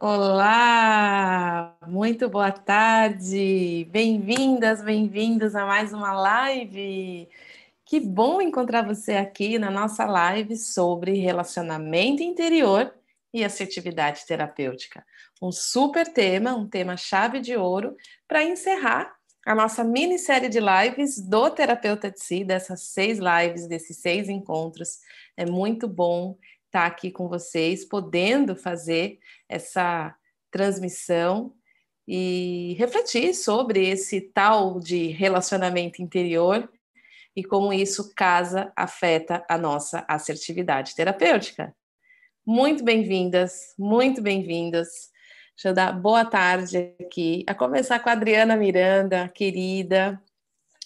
Olá, muito boa tarde, bem-vindas, bem-vindos a mais uma live. Que bom encontrar você aqui na nossa live sobre relacionamento interior e assertividade terapêutica. Um super tema, um tema chave de ouro para encerrar a nossa minissérie de lives do Terapeuta de Si, dessas seis lives, desses seis encontros. É muito bom estar aqui com vocês, podendo fazer essa transmissão e refletir sobre esse tal de relacionamento interior e como isso casa, afeta a nossa assertividade terapêutica. Muito bem-vindas, muito bem-vindas. Deixa eu dar boa tarde aqui, a começar com a Adriana Miranda, querida,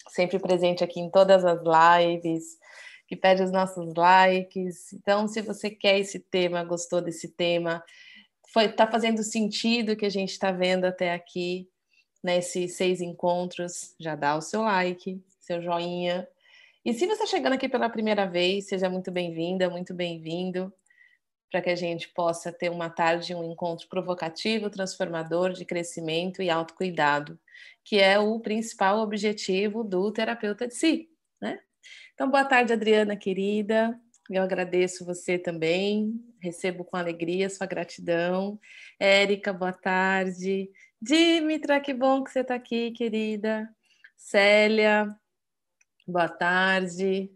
sempre presente aqui em todas as lives, que pede os nossos likes. Então, se você quer esse tema, gostou desse tema, está fazendo sentido que a gente está vendo até aqui, nesses seis encontros, já dá o seu like, seu joinha. E se você está chegando aqui pela primeira vez, seja muito bem-vinda, muito bem-vindo, para que a gente possa ter uma tarde, um encontro provocativo, transformador, de crescimento e autocuidado, que é o principal objetivo do terapeuta de si, né? Então, boa tarde, Adriana, querida. Eu agradeço você também, recebo com alegria sua gratidão. Érica, boa tarde. Dimitra, que bom que você está aqui, querida. Célia, boa tarde.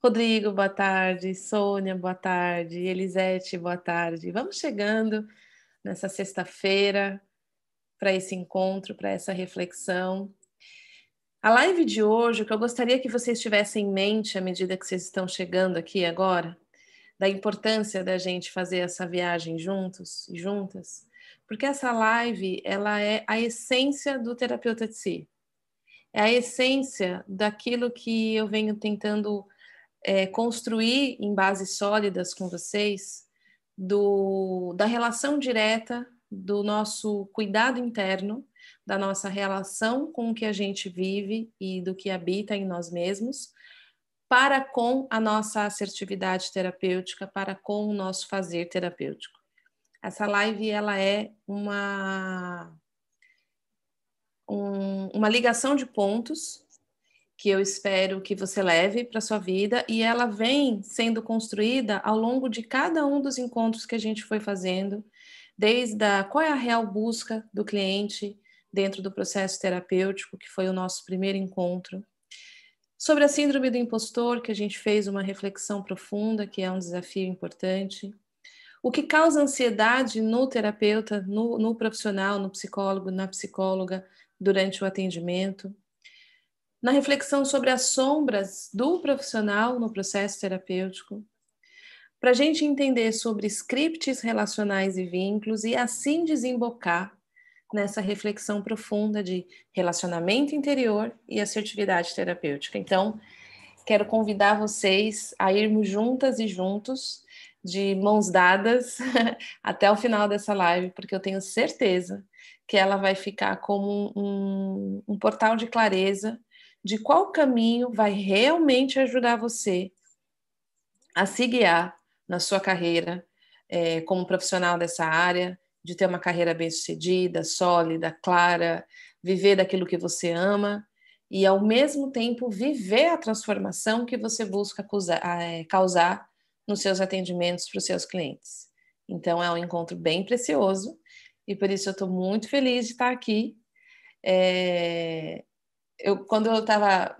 Rodrigo, boa tarde. Sônia, boa tarde. Elisete, boa tarde. Vamos chegando nessa sexta-feira para esse encontro, para essa reflexão. A live de hoje, o que eu gostaria que vocês tivessem em mente à medida que vocês estão chegando aqui agora, da importância da gente fazer essa viagem juntos e juntas, porque essa live ela é a essência do terapeuta de si, é a essência daquilo que eu venho tentando é, construir em bases sólidas com vocês, do, da relação direta do nosso cuidado interno da nossa relação com o que a gente vive e do que habita em nós mesmos, para com a nossa assertividade terapêutica, para com o nosso fazer terapêutico. Essa live ela é uma um, uma ligação de pontos que eu espero que você leve para sua vida e ela vem sendo construída ao longo de cada um dos encontros que a gente foi fazendo, desde a qual é a real busca do cliente, dentro do processo terapêutico, que foi o nosso primeiro encontro. Sobre a síndrome do impostor, que a gente fez uma reflexão profunda, que é um desafio importante. O que causa ansiedade no terapeuta, no, no profissional, no psicólogo, na psicóloga, durante o atendimento. Na reflexão sobre as sombras do profissional no processo terapêutico. Para a gente entender sobre scripts relacionais e vínculos e assim desembocar nessa reflexão profunda de relacionamento interior e assertividade terapêutica. Então, quero convidar vocês a irmos juntas e juntos, de mãos dadas, até o final dessa live, porque eu tenho certeza que ela vai ficar como um, um portal de clareza de qual caminho vai realmente ajudar você a se guiar na sua carreira é, como profissional dessa área, de ter uma carreira bem-sucedida, sólida, clara, viver daquilo que você ama e, ao mesmo tempo, viver a transformação que você busca é, causar nos seus atendimentos para os seus clientes. Então, é um encontro bem precioso e por isso eu estou muito feliz de estar aqui. É... Eu, quando eu estava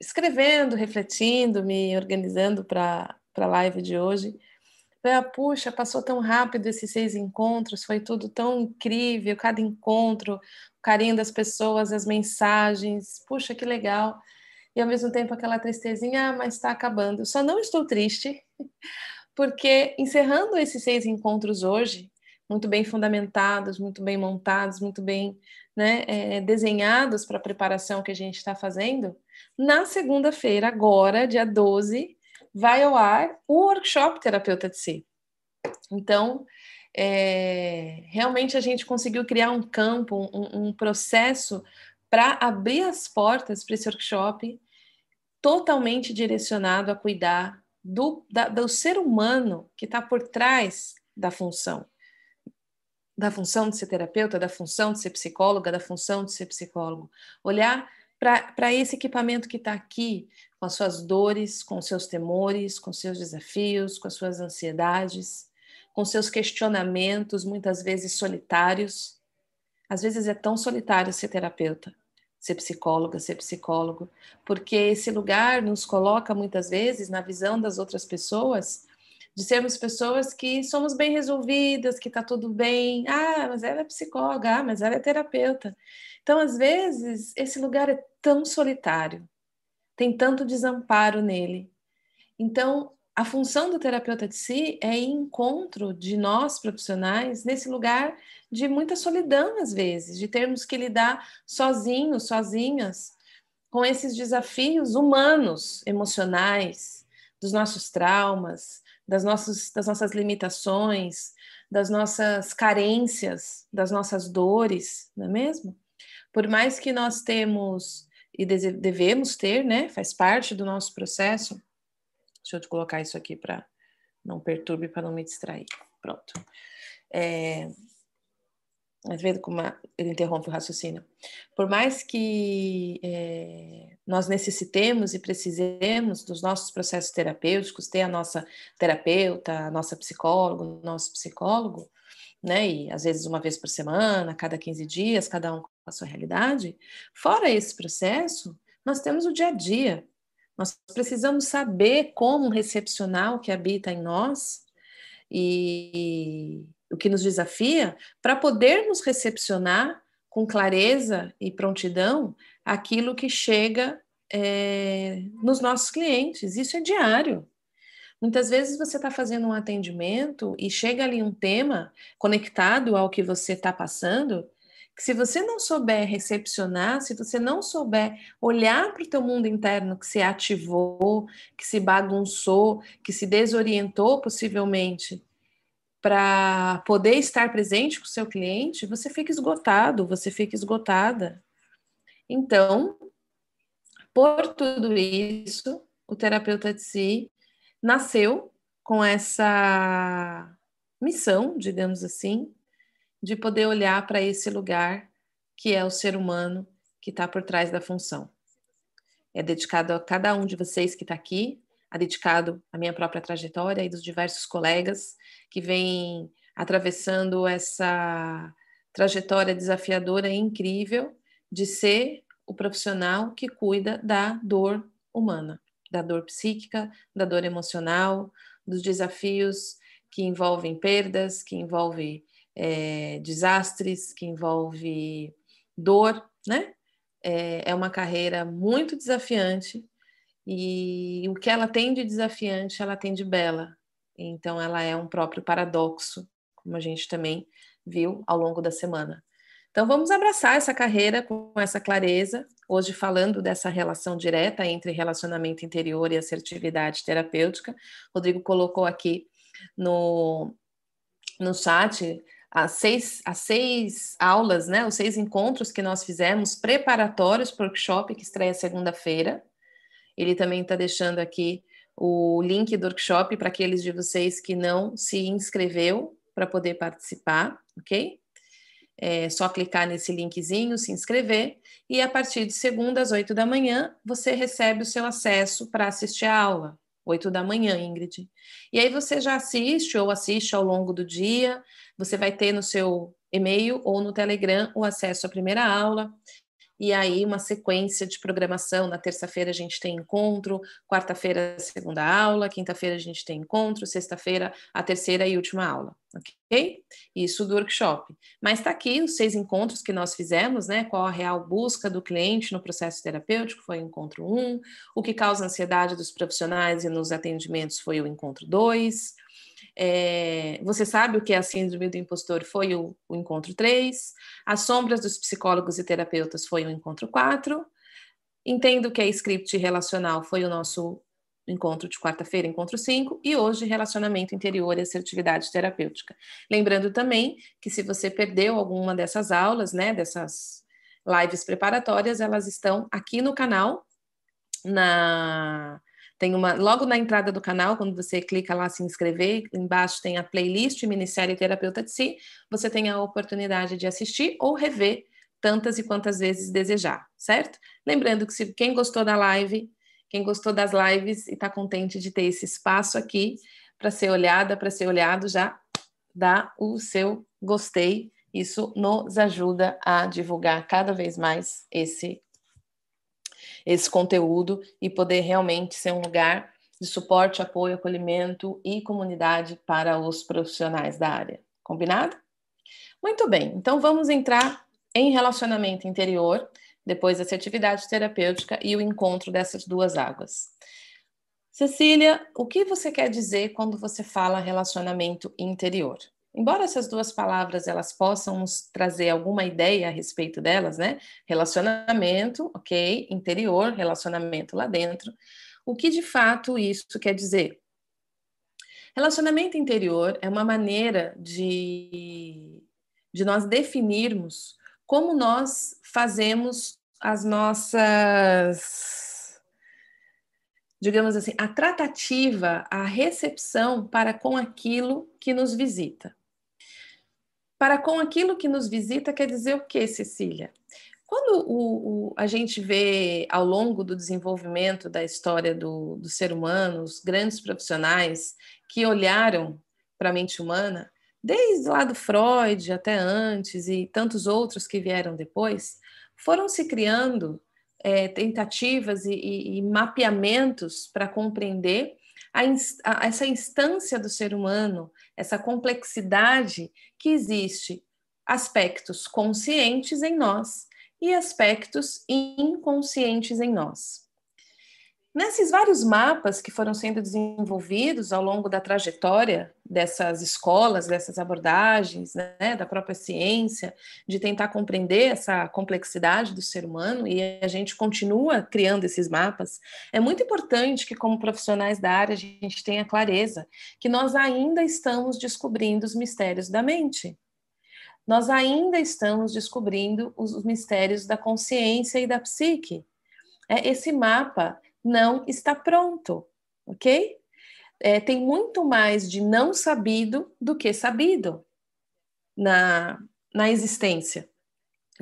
escrevendo, refletindo, me organizando para a live de hoje, Falei, ah, puxa, passou tão rápido esses seis encontros, foi tudo tão incrível, cada encontro, o carinho das pessoas, as mensagens, puxa, que legal. E ao mesmo tempo aquela tristezinha, ah, mas está acabando. Só não estou triste, porque encerrando esses seis encontros hoje, muito bem fundamentados, muito bem montados, muito bem né, é, desenhados para a preparação que a gente está fazendo, na segunda-feira, agora, dia 12, vai ao ar o workshop Terapeuta de Si. Então, é, realmente a gente conseguiu criar um campo, um, um processo para abrir as portas para esse workshop totalmente direcionado a cuidar do, da, do ser humano que está por trás da função. Da função de ser terapeuta, da função de ser psicóloga, da função de ser psicólogo. Olhar para esse equipamento que está aqui, com as suas dores, com seus temores, com seus desafios, com as suas ansiedades, com seus questionamentos, muitas vezes solitários. Às vezes é tão solitário ser terapeuta, ser psicóloga, ser psicólogo, porque esse lugar nos coloca muitas vezes na visão das outras pessoas de sermos pessoas que somos bem resolvidas, que está tudo bem. Ah, mas ela é psicóloga, ah, mas ela é terapeuta. Então, às vezes, esse lugar é tão solitário, tem tanto desamparo nele. Então, a função do terapeuta de si é encontro de nós profissionais nesse lugar de muita solidão, às vezes, de termos que lidar sozinhos, sozinhas, com esses desafios humanos, emocionais, dos nossos traumas, das, nossos, das nossas limitações, das nossas carências, das nossas dores, não é mesmo? Por mais que nós temos e devemos ter, né? Faz parte do nosso processo. Deixa eu te colocar isso aqui para não perturbe, para não me distrair. Pronto. É, às vezes como ele interrompe o raciocínio. Por mais que é, nós necessitemos e precisemos dos nossos processos terapêuticos, ter a nossa terapeuta, a nossa psicóloga, nosso psicólogo, né? E às vezes uma vez por semana, cada 15 dias, cada um a sua realidade. Fora esse processo, nós temos o dia a dia. Nós precisamos saber como recepcionar o que habita em nós e o que nos desafia, para podermos recepcionar com clareza e prontidão aquilo que chega é, nos nossos clientes. Isso é diário. Muitas vezes você está fazendo um atendimento e chega ali um tema conectado ao que você está passando, que se você não souber recepcionar, se você não souber olhar para o teu mundo interno que se ativou, que se bagunçou, que se desorientou possivelmente, para poder estar presente com o seu cliente, você fica esgotado, você fica esgotada. Então, por tudo isso, o terapeuta de si nasceu com essa missão, digamos assim, de poder olhar para esse lugar que é o ser humano que está por trás da função. É dedicado a cada um de vocês que está aqui, é dedicado à minha própria trajetória e dos diversos colegas que vem atravessando essa trajetória desafiadora e incrível de ser o profissional que cuida da dor humana, da dor psíquica, da dor emocional, dos desafios que envolvem perdas, que envolvem é, desastres, que envolve dor, né? É, é uma carreira muito desafiante e o que ela tem de desafiante, ela tem de bela. Então, ela é um próprio paradoxo, como a gente também viu ao longo da semana. Então, vamos abraçar essa carreira com essa clareza, hoje falando dessa relação direta entre relacionamento interior e assertividade terapêutica. Rodrigo colocou aqui no, no chat as seis, as seis aulas, né, os seis encontros que nós fizemos preparatórios para o workshop que estreia segunda-feira. Ele também está deixando aqui o link do workshop para aqueles de vocês que não se inscreveu para poder participar, ok? É só clicar nesse linkzinho, se inscrever, e a partir de segunda às oito da manhã, você recebe o seu acesso para assistir a aula. Oito da manhã, Ingrid. E aí você já assiste ou assiste ao longo do dia, você vai ter no seu e-mail ou no Telegram o acesso à primeira aula e aí uma sequência de programação. Na terça-feira a gente tem encontro, quarta-feira segunda aula, quinta-feira a gente tem encontro, sexta-feira a terceira e última aula, ok? Isso do workshop. Mas está aqui os seis encontros que nós fizemos, né? Qual a real busca do cliente no processo terapêutico? Foi o encontro um. O que causa ansiedade dos profissionais e nos atendimentos foi o encontro dois. É, você sabe o que é a síndrome do impostor? Foi o, o encontro 3. As sombras dos psicólogos e terapeutas foi o encontro 4. Entendo que é script relacional foi o nosso encontro de quarta-feira, encontro 5, e hoje relacionamento interior e assertividade terapêutica. Lembrando também que se você perdeu alguma dessas aulas, né, dessas lives preparatórias, elas estão aqui no canal, na tem uma logo na entrada do canal, quando você clica lá se inscrever, embaixo tem a playlist Minissérie Terapeuta de Si, você tem a oportunidade de assistir ou rever tantas e quantas vezes desejar, certo? Lembrando que se quem gostou da live, quem gostou das lives e está contente de ter esse espaço aqui para ser olhada, para ser olhado, já dá o seu gostei. Isso nos ajuda a divulgar cada vez mais esse esse conteúdo e poder realmente ser um lugar de suporte, apoio, acolhimento e comunidade para os profissionais da área. Combinado? Muito bem, então vamos entrar em relacionamento interior, depois assertividade terapêutica e o encontro dessas duas águas. Cecília, o que você quer dizer quando você fala relacionamento interior? Embora essas duas palavras elas possam nos trazer alguma ideia a respeito delas, né? Relacionamento, ok, interior, relacionamento lá dentro. O que de fato isso quer dizer? Relacionamento interior é uma maneira de, de nós definirmos como nós fazemos as nossas, digamos assim, a tratativa, a recepção para com aquilo que nos visita. Para com aquilo que nos visita quer dizer o que, Cecília? Quando o, o, a gente vê ao longo do desenvolvimento da história do, do ser humano, os grandes profissionais que olharam para a mente humana, desde lá do Freud até antes e tantos outros que vieram depois, foram se criando é, tentativas e, e, e mapeamentos para compreender a, a, essa instância do ser humano, essa complexidade que existe, aspectos conscientes em nós e aspectos inconscientes em nós. Nesses vários mapas que foram sendo desenvolvidos ao longo da trajetória dessas escolas, dessas abordagens, né, da própria ciência, de tentar compreender essa complexidade do ser humano, e a gente continua criando esses mapas, é muito importante que, como profissionais da área, a gente tenha clareza que nós ainda estamos descobrindo os mistérios da mente. Nós ainda estamos descobrindo os mistérios da consciência e da psique. É, esse mapa não está pronto, ok? É, tem muito mais de não sabido do que sabido na, na existência.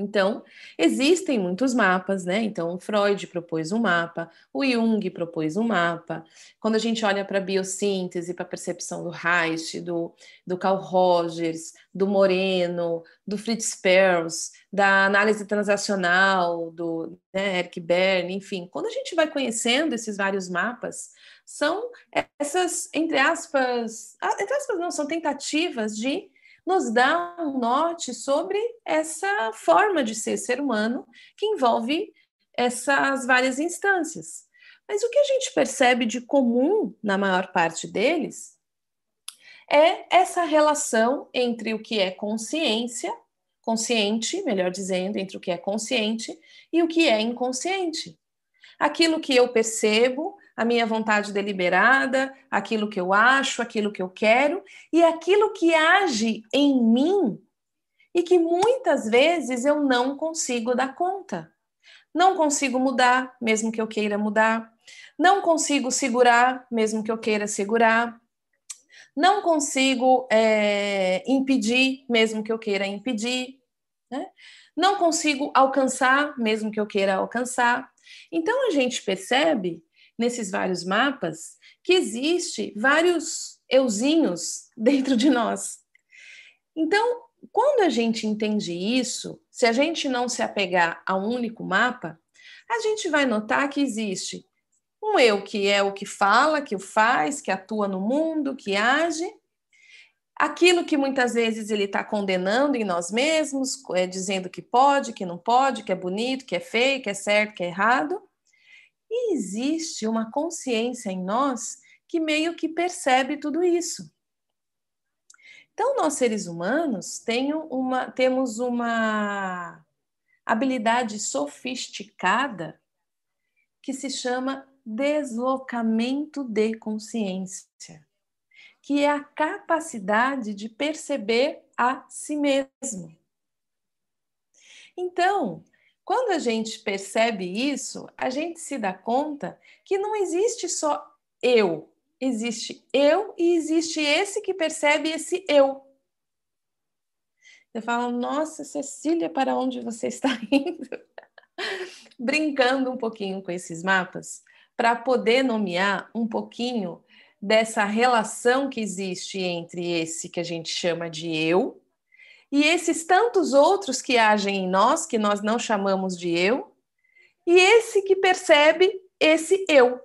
Então, existem muitos mapas, né? Então, Freud propôs um mapa, o Jung propôs um mapa. Quando a gente olha para a biossíntese, para a percepção do Reich, do, do Carl Rogers, do Moreno, do Fritz Perls, da análise transacional, do né, Eric Berne, enfim, quando a gente vai conhecendo esses vários mapas, são essas, entre aspas, entre aspas não, são tentativas de nos dá um norte sobre essa forma de ser ser humano que envolve essas várias instâncias. Mas o que a gente percebe de comum na maior parte deles é essa relação entre o que é consciência, consciente, melhor dizendo, entre o que é consciente e o que é inconsciente. Aquilo que eu percebo, a minha vontade deliberada, aquilo que eu acho, aquilo que eu quero e aquilo que age em mim e que muitas vezes eu não consigo dar conta. Não consigo mudar, mesmo que eu queira mudar. Não consigo segurar, mesmo que eu queira segurar. Não consigo é, impedir, mesmo que eu queira impedir. Né? Não consigo alcançar, mesmo que eu queira alcançar. Então a gente percebe nesses vários mapas que existe vários euzinhos dentro de nós. Então, quando a gente entende isso, se a gente não se apegar a um único mapa, a gente vai notar que existe um eu que é o que fala, que o faz, que atua no mundo, que age, aquilo que muitas vezes ele está condenando em nós mesmos, é, dizendo que pode, que não pode, que é bonito, que é feio, que é certo, que é errado. E existe uma consciência em nós que meio que percebe tudo isso. Então, nós seres humanos uma, temos uma habilidade sofisticada que se chama deslocamento de consciência, que é a capacidade de perceber a si mesmo. Então, quando a gente percebe isso, a gente se dá conta que não existe só eu. Existe eu e existe esse que percebe esse eu. Eu falo, nossa, Cecília, para onde você está indo? Brincando um pouquinho com esses mapas, para poder nomear um pouquinho dessa relação que existe entre esse que a gente chama de eu e esses tantos outros que agem em nós, que nós não chamamos de eu, e esse que percebe esse eu.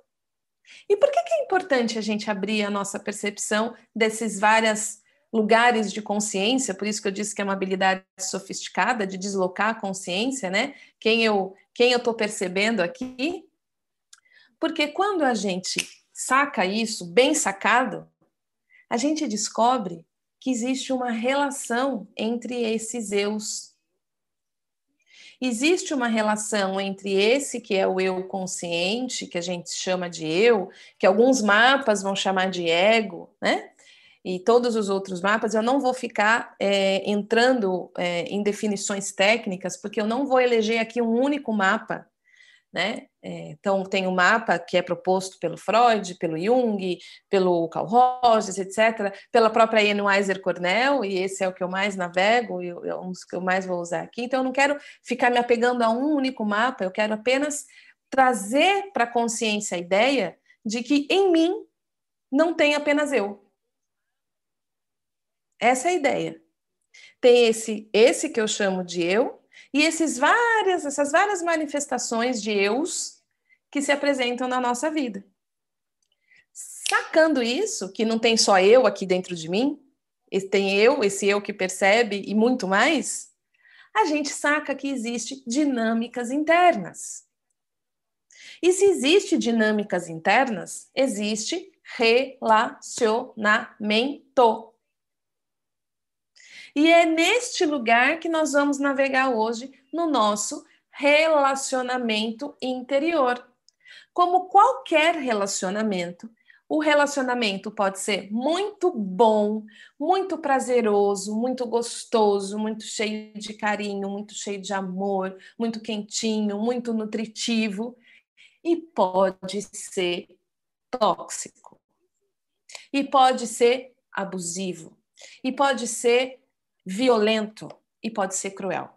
E por que, que é importante a gente abrir a nossa percepção desses vários lugares de consciência? Por isso que eu disse que é uma habilidade sofisticada de deslocar a consciência, né? Quem eu quem eu estou percebendo aqui? Porque quando a gente saca isso bem sacado, a gente descobre que existe uma relação entre esses eus Existe uma relação entre esse que é o eu consciente, que a gente chama de eu, que alguns mapas vão chamar de ego, né? E todos os outros mapas, eu não vou ficar é, entrando é, em definições técnicas, porque eu não vou eleger aqui um único mapa né? É, então, tem o um mapa que é proposto pelo Freud, pelo Jung, pelo Carl Rogers, etc., pela própria Ian Weiser Cornell, e esse é o que eu mais navego, e é um dos que eu mais vou usar aqui. Então, eu não quero ficar me apegando a um único mapa, eu quero apenas trazer para a consciência a ideia de que em mim não tem apenas eu. Essa é a ideia. Tem esse, esse que eu chamo de eu, e esses várias, essas várias manifestações de eus que se apresentam na nossa vida. Sacando isso, que não tem só eu aqui dentro de mim, tem eu, esse eu que percebe e muito mais, a gente saca que existe dinâmicas internas. E se existe dinâmicas internas, existe relacionamento. E é neste lugar que nós vamos navegar hoje no nosso relacionamento interior. Como qualquer relacionamento, o relacionamento pode ser muito bom, muito prazeroso, muito gostoso, muito cheio de carinho, muito cheio de amor, muito quentinho, muito nutritivo e pode ser tóxico. E pode ser abusivo. E pode ser violento e pode ser cruel.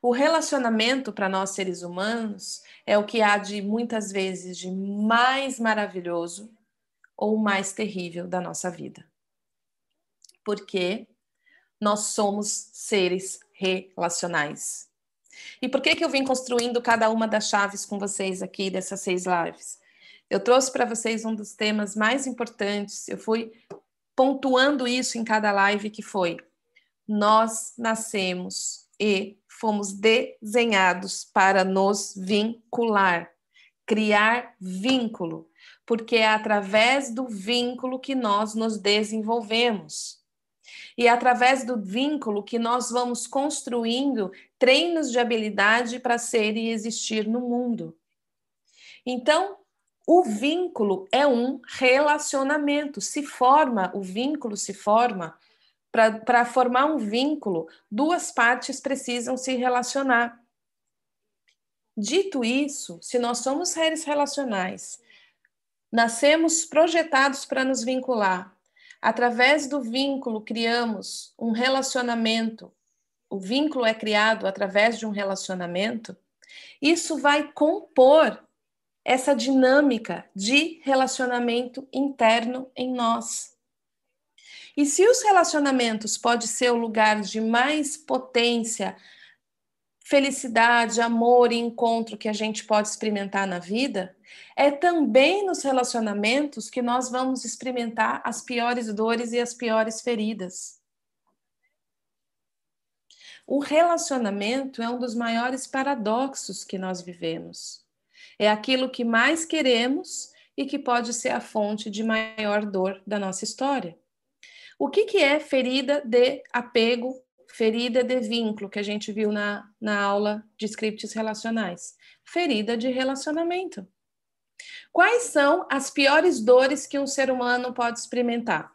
O relacionamento para nós seres humanos é o que há de muitas vezes de mais maravilhoso ou mais terrível da nossa vida. Porque nós somos seres relacionais. E por que que eu vim construindo cada uma das chaves com vocês aqui dessas seis lives? Eu trouxe para vocês um dos temas mais importantes. Eu fui pontuando isso em cada live que foi: nós nascemos e fomos desenhados para nos vincular, criar vínculo, porque é através do vínculo que nós nos desenvolvemos. E é através do vínculo que nós vamos construindo treinos de habilidade para ser e existir no mundo. Então, o vínculo é um relacionamento. Se forma, o vínculo se forma. Para formar um vínculo, duas partes precisam se relacionar. Dito isso, se nós somos seres relacionais, nascemos projetados para nos vincular, através do vínculo criamos um relacionamento, o vínculo é criado através de um relacionamento, isso vai compor essa dinâmica de relacionamento interno em nós. E se os relacionamentos pode ser o lugar de mais potência, felicidade, amor e encontro que a gente pode experimentar na vida, é também nos relacionamentos que nós vamos experimentar as piores dores e as piores feridas. O relacionamento é um dos maiores paradoxos que nós vivemos. É aquilo que mais queremos e que pode ser a fonte de maior dor da nossa história. O que, que é ferida de apego, ferida de vínculo, que a gente viu na, na aula de scripts relacionais? Ferida de relacionamento. Quais são as piores dores que um ser humano pode experimentar?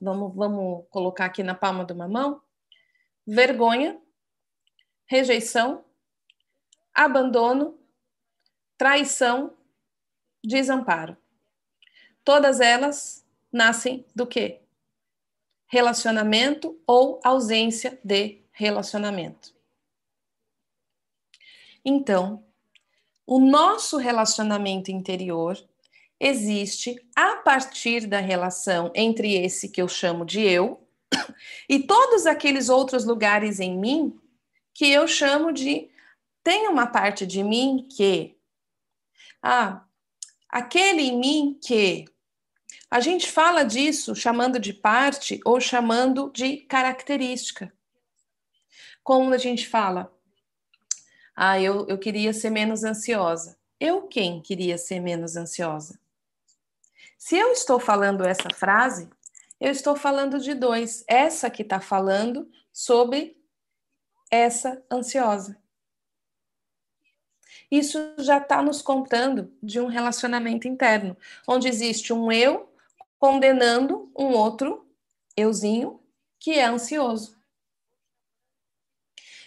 Vamos, vamos colocar aqui na palma de uma mão: vergonha, rejeição, abandono, traição desamparo. Todas elas nascem do quê? Relacionamento ou ausência de relacionamento. Então, o nosso relacionamento interior existe a partir da relação entre esse que eu chamo de eu e todos aqueles outros lugares em mim que eu chamo de tem uma parte de mim que ah, aquele em mim que a gente fala disso chamando de parte ou chamando de característica. Como a gente fala, ah, eu, eu queria ser menos ansiosa. Eu quem queria ser menos ansiosa? Se eu estou falando essa frase, eu estou falando de dois. Essa que está falando sobre essa ansiosa. Isso já está nos contando de um relacionamento interno, onde existe um eu condenando um outro euzinho que é ansioso.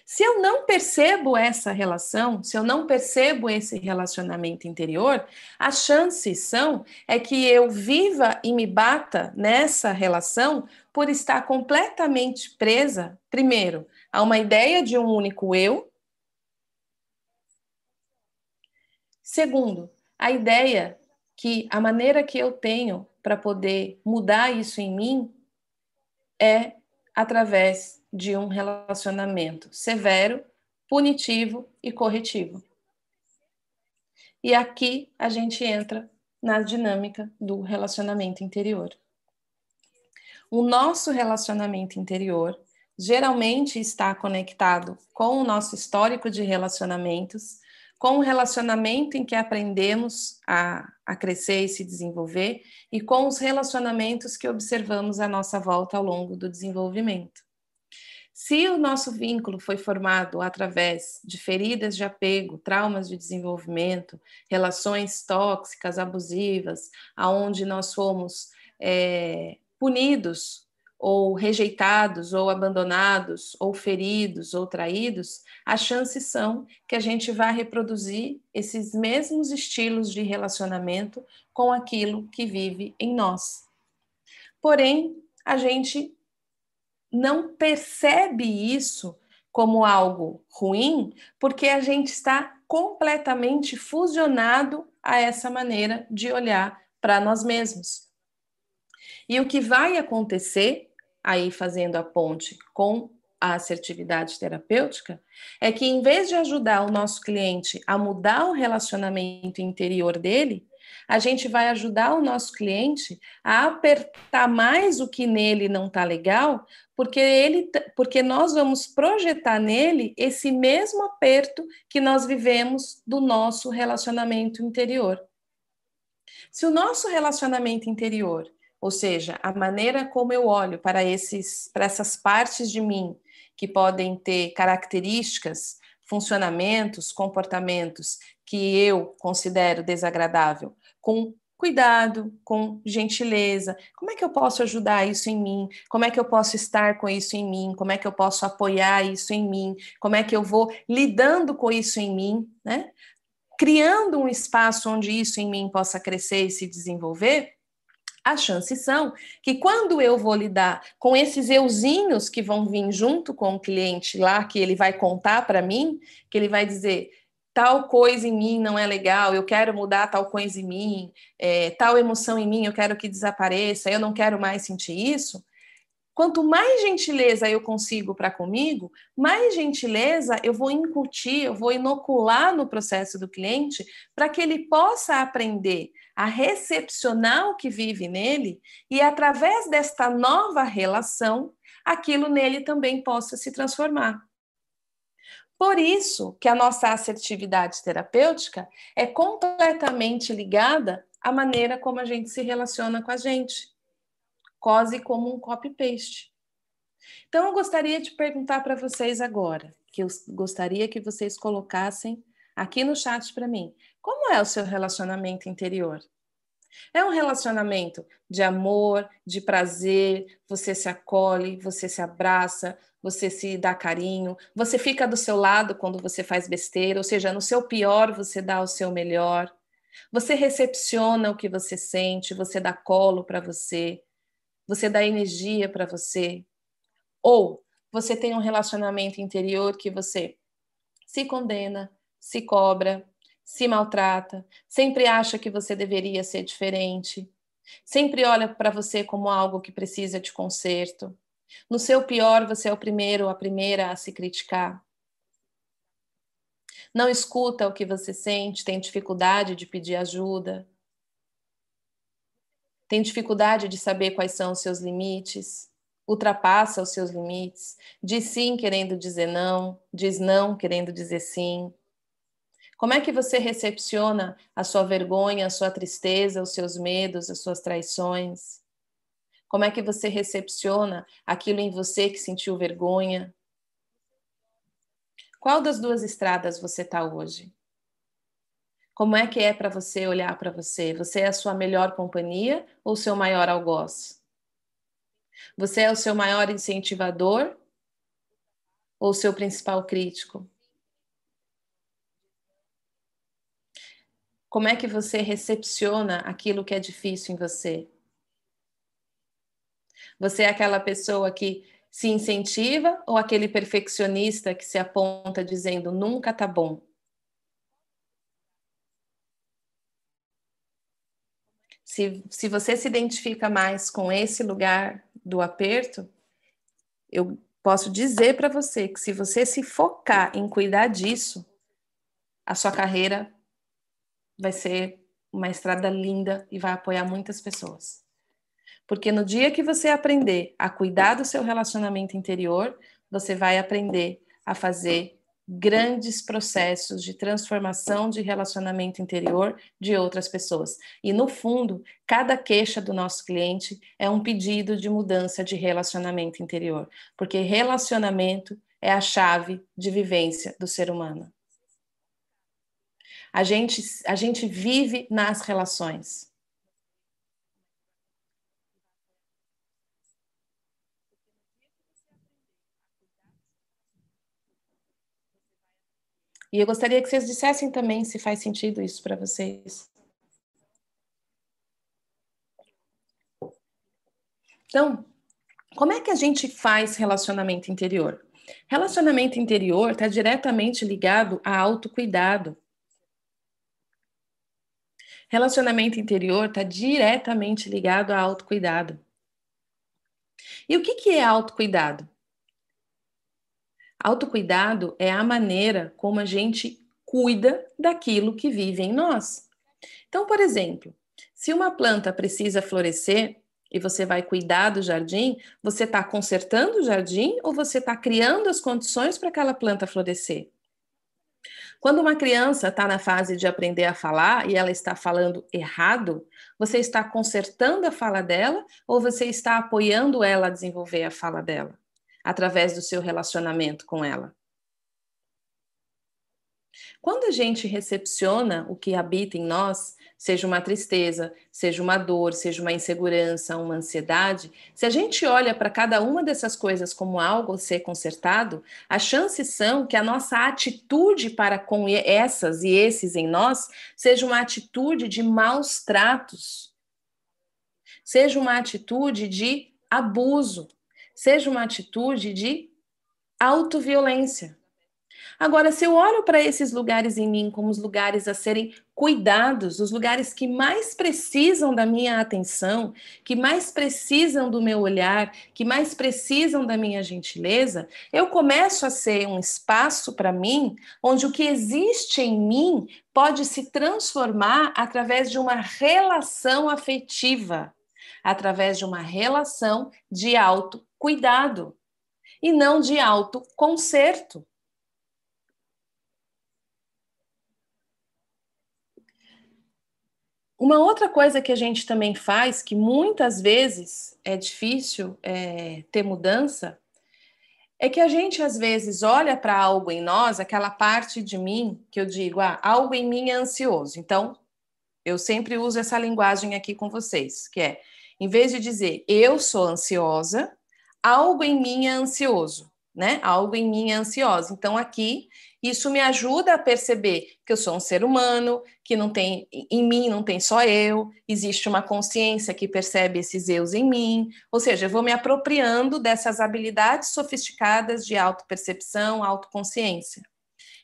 Se eu não percebo essa relação, se eu não percebo esse relacionamento interior, as chances são é que eu viva e me bata nessa relação por estar completamente presa, primeiro, a uma ideia de um único eu. Segundo, a ideia que a maneira que eu tenho para poder mudar isso em mim é através de um relacionamento severo, punitivo e corretivo. E aqui a gente entra na dinâmica do relacionamento interior. O nosso relacionamento interior geralmente está conectado com o nosso histórico de relacionamentos, com o relacionamento em que aprendemos a, a crescer e se desenvolver, e com os relacionamentos que observamos à nossa volta ao longo do desenvolvimento. Se o nosso vínculo foi formado através de feridas de apego, traumas de desenvolvimento, relações tóxicas, abusivas, aonde nós fomos é, punidos ou rejeitados, ou abandonados, ou feridos, ou traídos, as chances são que a gente vai reproduzir esses mesmos estilos de relacionamento com aquilo que vive em nós. Porém, a gente não percebe isso como algo ruim, porque a gente está completamente fusionado a essa maneira de olhar para nós mesmos. E o que vai acontecer, aí fazendo a ponte com a assertividade terapêutica, é que em vez de ajudar o nosso cliente a mudar o relacionamento interior dele, a gente vai ajudar o nosso cliente a apertar mais o que nele não está legal, porque ele, porque nós vamos projetar nele esse mesmo aperto que nós vivemos do nosso relacionamento interior. Se o nosso relacionamento interior ou seja, a maneira como eu olho para, esses, para essas partes de mim que podem ter características, funcionamentos, comportamentos que eu considero desagradável, com cuidado, com gentileza. Como é que eu posso ajudar isso em mim? Como é que eu posso estar com isso em mim? Como é que eu posso apoiar isso em mim? Como é que eu vou lidando com isso em mim, né? Criando um espaço onde isso em mim possa crescer e se desenvolver, as chances são que quando eu vou lidar com esses euzinhos que vão vir junto com o cliente lá, que ele vai contar para mim, que ele vai dizer tal coisa em mim não é legal, eu quero mudar tal coisa em mim, é, tal emoção em mim eu quero que desapareça, eu não quero mais sentir isso. Quanto mais gentileza eu consigo para comigo, mais gentileza eu vou incutir, eu vou inocular no processo do cliente para que ele possa aprender a recepcionar o que vive nele e, através desta nova relação, aquilo nele também possa se transformar. Por isso que a nossa assertividade terapêutica é completamente ligada à maneira como a gente se relaciona com a gente quase como um copy-paste. Então, eu gostaria de perguntar para vocês agora, que eu gostaria que vocês colocassem aqui no chat para mim, como é o seu relacionamento interior? É um relacionamento de amor, de prazer, você se acolhe, você se abraça, você se dá carinho, você fica do seu lado quando você faz besteira, ou seja, no seu pior você dá o seu melhor. Você recepciona o que você sente, você dá colo para você, você dá energia para você. Ou você tem um relacionamento interior que você se condena, se cobra, se maltrata, sempre acha que você deveria ser diferente, sempre olha para você como algo que precisa de conserto. No seu pior, você é o primeiro a primeira a se criticar. Não escuta o que você sente, tem dificuldade de pedir ajuda. Tem dificuldade de saber quais são os seus limites, ultrapassa os seus limites, diz sim querendo dizer não, diz não querendo dizer sim. Como é que você recepciona a sua vergonha, a sua tristeza, os seus medos, as suas traições? Como é que você recepciona aquilo em você que sentiu vergonha? Qual das duas estradas você está hoje? Como é que é para você olhar para você? Você é a sua melhor companhia ou seu maior algoz? Você é o seu maior incentivador ou o seu principal crítico? Como é que você recepciona aquilo que é difícil em você? Você é aquela pessoa que se incentiva ou aquele perfeccionista que se aponta dizendo nunca tá bom? Se, se você se identifica mais com esse lugar do aperto, eu posso dizer para você que se você se focar em cuidar disso, a sua carreira vai ser uma estrada linda e vai apoiar muitas pessoas. Porque no dia que você aprender a cuidar do seu relacionamento interior, você vai aprender a fazer grandes processos de transformação de relacionamento interior de outras pessoas. E no fundo, cada queixa do nosso cliente é um pedido de mudança de relacionamento interior, porque relacionamento é a chave de vivência do ser humano. A gente, a gente vive nas relações. E eu gostaria que vocês dissessem também se faz sentido isso para vocês. Então, como é que a gente faz relacionamento interior? Relacionamento interior está diretamente ligado a autocuidado. Relacionamento interior está diretamente ligado a autocuidado. E o que, que é autocuidado? Autocuidado é a maneira como a gente cuida daquilo que vive em nós. Então, por exemplo, se uma planta precisa florescer e você vai cuidar do jardim, você está consertando o jardim ou você está criando as condições para aquela planta florescer? Quando uma criança está na fase de aprender a falar e ela está falando errado, você está consertando a fala dela ou você está apoiando ela a desenvolver a fala dela através do seu relacionamento com ela? Quando a gente recepciona o que habita em nós, seja uma tristeza, seja uma dor, seja uma insegurança, uma ansiedade, se a gente olha para cada uma dessas coisas como algo a ser consertado, as chances são que a nossa atitude para com essas e esses em nós seja uma atitude de maus tratos, seja uma atitude de abuso, seja uma atitude de autoviolência. Agora, se eu olho para esses lugares em mim como os lugares a serem cuidados, os lugares que mais precisam da minha atenção, que mais precisam do meu olhar, que mais precisam da minha gentileza, eu começo a ser um espaço para mim onde o que existe em mim pode se transformar através de uma relação afetiva, através de uma relação de autocuidado e não de autoconcerto. Uma outra coisa que a gente também faz, que muitas vezes é difícil é, ter mudança, é que a gente às vezes olha para algo em nós, aquela parte de mim que eu digo, ah, algo em mim é ansioso. Então, eu sempre uso essa linguagem aqui com vocês, que é, em vez de dizer eu sou ansiosa, algo em mim é ansioso, né? Algo em mim é ansioso. Então, aqui Isso me ajuda a perceber que eu sou um ser humano, que não tem em mim não tem só eu, existe uma consciência que percebe esses eus em mim. Ou seja, eu vou me apropriando dessas habilidades sofisticadas de autopercepção, autoconsciência.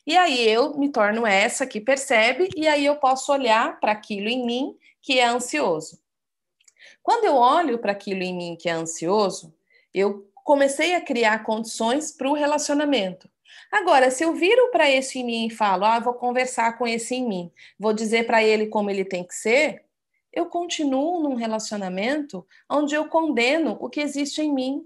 E aí eu me torno essa que percebe, e aí eu posso olhar para aquilo em mim que é ansioso. Quando eu olho para aquilo em mim que é ansioso, eu comecei a criar condições para o relacionamento. Agora, se eu viro para esse em mim e falo, ah, vou conversar com esse em mim, vou dizer para ele como ele tem que ser, eu continuo num relacionamento onde eu condeno o que existe em mim,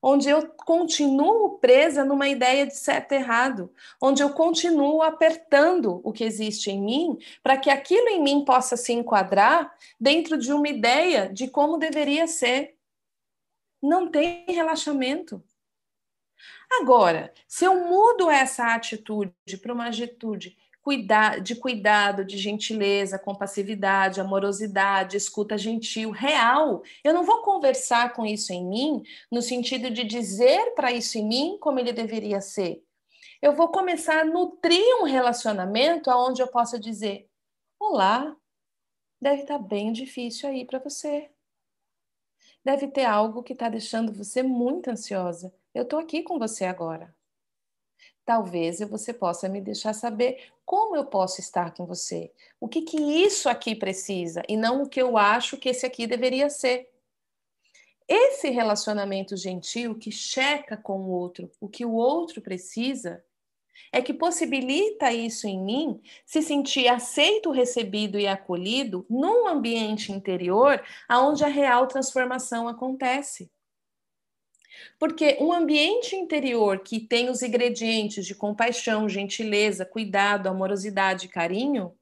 onde eu continuo presa numa ideia de certo e errado, onde eu continuo apertando o que existe em mim para que aquilo em mim possa se enquadrar dentro de uma ideia de como deveria ser. Não tem relaxamento. Agora, se eu mudo essa atitude para uma atitude de cuidado, de gentileza, compassividade, amorosidade, escuta gentil, real. Eu não vou conversar com isso em mim no sentido de dizer para isso em mim como ele deveria ser. Eu vou começar a nutrir um relacionamento onde eu possa dizer: Olá, deve estar tá bem difícil aí para você. Deve ter algo que está deixando você muito ansiosa. Eu estou aqui com você agora. Talvez você possa me deixar saber como eu posso estar com você. O que, que isso aqui precisa e não o que eu acho que esse aqui deveria ser. Esse relacionamento gentil que checa com o outro o que o outro precisa é que possibilita isso em mim se sentir aceito, recebido e acolhido num ambiente interior aonde a real transformação acontece. Porque um ambiente interior que tem os ingredientes de compaixão, gentileza, cuidado, amorosidade e carinho,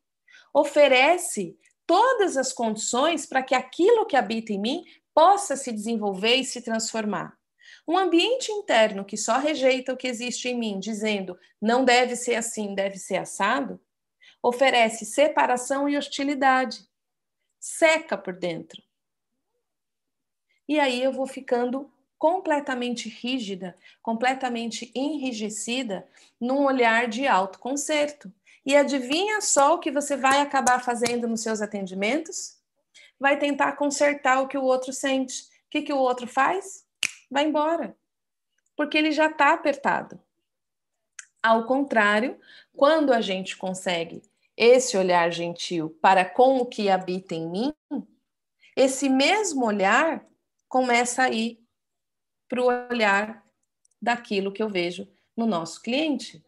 oferece todas as condições para que aquilo que habita em mim possa se desenvolver e se transformar. Um ambiente interno que só rejeita o que existe em mim, dizendo não deve ser assim, deve ser assado, oferece separação e hostilidade. Seca por dentro. E aí eu vou ficando completamente rígida, completamente enrijecida, num olhar de autoconcerto. E adivinha só o que você vai acabar fazendo nos seus atendimentos? Vai tentar consertar o que o outro sente. O que, que o outro faz? Vai embora. Porque ele já está apertado. Ao contrário, quando a gente consegue esse olhar gentil para com o que habita em mim, esse mesmo olhar começa a ir para o olhar daquilo que eu vejo no nosso cliente.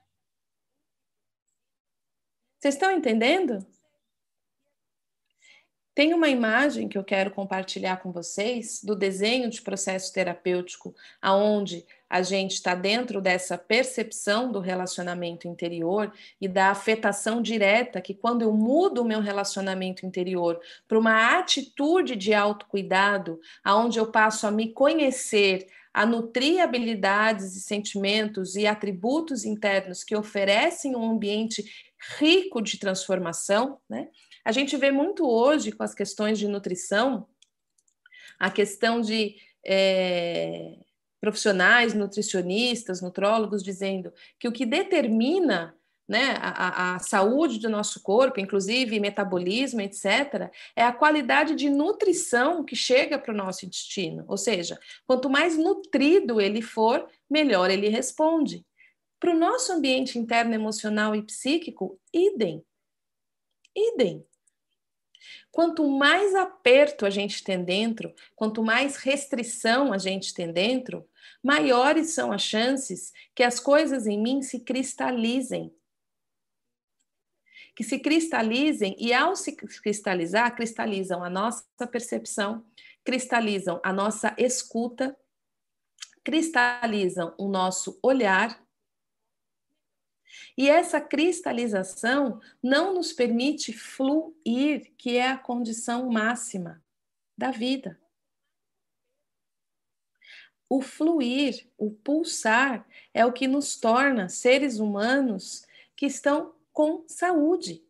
Vocês estão entendendo? Tem uma imagem que eu quero compartilhar com vocês do desenho de processo terapêutico, aonde a gente está dentro dessa percepção do relacionamento interior e da afetação direta que quando eu mudo o meu relacionamento interior para uma atitude de autocuidado, aonde eu passo a me conhecer, a nutrir habilidades e sentimentos e atributos internos que oferecem um ambiente rico de transformação, né? A gente vê muito hoje com as questões de nutrição, a questão de é, profissionais, nutricionistas, nutrólogos, dizendo que o que determina né, a, a, saúde do nosso corpo, inclusive metabolismo, etc., é a qualidade de nutrição que chega para o nosso intestino. Ou seja, quanto mais nutrido ele for, melhor ele responde. Para o nosso ambiente interno emocional e psíquico, idem. Idem. Quanto mais aperto a gente tem dentro, quanto mais restrição a gente tem dentro, maiores são as chances que as coisas em mim se cristalizem. Que se cristalizem e, ao se cristalizar, cristalizam a nossa percepção, cristalizam a nossa escuta, cristalizam o nosso olhar. E essa cristalização não nos permite fluir, que é a condição máxima da vida. O fluir, o pulsar, é o que nos torna seres humanos que estão com saúde.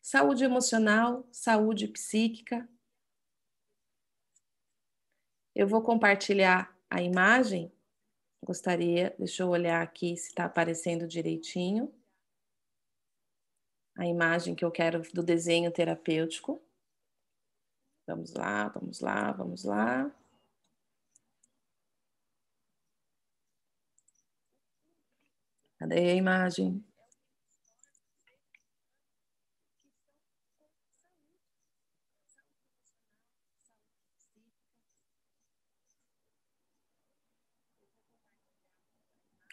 Saúde emocional, saúde psíquica. Eu vou compartilhar a imagem. Gostaria, deixa eu olhar aqui se está aparecendo direitinho. a imagem que eu quero do desenho terapêutico. Vamos lá, vamos lá, vamos lá. Cadê a imagem?